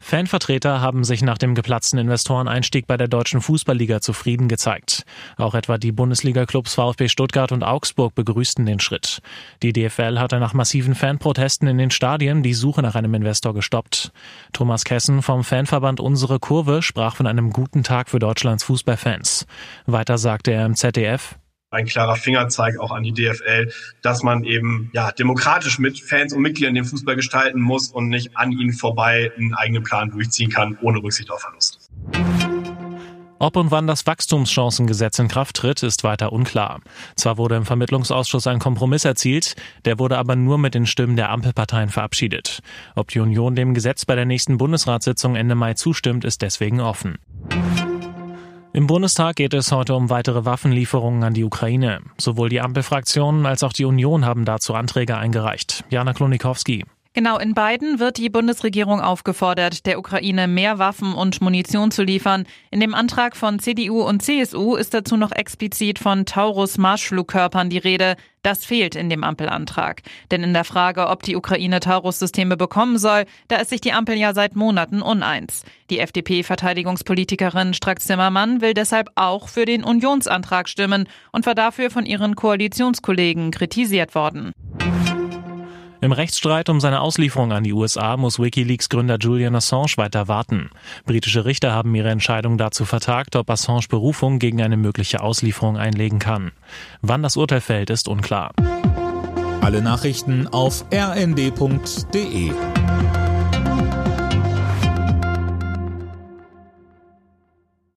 Fanvertreter haben sich nach dem geplatzten Investoreneinstieg bei der deutschen Fußballliga zufrieden gezeigt. Auch etwa die Bundesliga-Clubs VfB Stuttgart und Augsburg begrüßten den Schritt. Die DFL hatte nach massiven Fanprotesten in den Stadien die Suche nach einem Investor gestoppt. Thomas Kessen vom Fanverband Unsere Kurve sprach von einem guten Tag für Deutschlands Fußballfans. Weiter sagte er im ZDF, ein klarer Fingerzeig auch an die DFL, dass man eben ja demokratisch mit Fans und Mitgliedern den Fußball gestalten muss und nicht an ihnen vorbei einen eigenen Plan durchziehen kann, ohne Rücksicht auf Verlust. Ob und wann das Wachstumschancengesetz in Kraft tritt, ist weiter unklar. Zwar wurde im Vermittlungsausschuss ein Kompromiss erzielt, der wurde aber nur mit den Stimmen der Ampelparteien verabschiedet. Ob die Union dem Gesetz bei der nächsten Bundesratssitzung Ende Mai zustimmt, ist deswegen offen. Im Bundestag geht es heute um weitere Waffenlieferungen an die Ukraine. Sowohl die Ampelfraktionen als auch die Union haben dazu Anträge eingereicht. Jana Klonikowski. Genau, in beiden wird die Bundesregierung aufgefordert, der Ukraine mehr Waffen und Munition zu liefern. In dem Antrag von CDU und CSU ist dazu noch explizit von Taurus-Marschflugkörpern die Rede. Das fehlt in dem Ampelantrag. Denn in der Frage, ob die Ukraine Taurus-Systeme bekommen soll, da ist sich die Ampel ja seit Monaten uneins. Die FDP-Verteidigungspolitikerin Strack-Zimmermann will deshalb auch für den Unionsantrag stimmen und war dafür von ihren Koalitionskollegen kritisiert worden. Im Rechtsstreit um seine Auslieferung an die USA muss Wikileaks-Gründer Julian Assange weiter warten. Britische Richter haben ihre Entscheidung dazu vertagt, ob Assange Berufung gegen eine mögliche Auslieferung einlegen kann. Wann das Urteil fällt, ist unklar. Alle Nachrichten auf rnd.de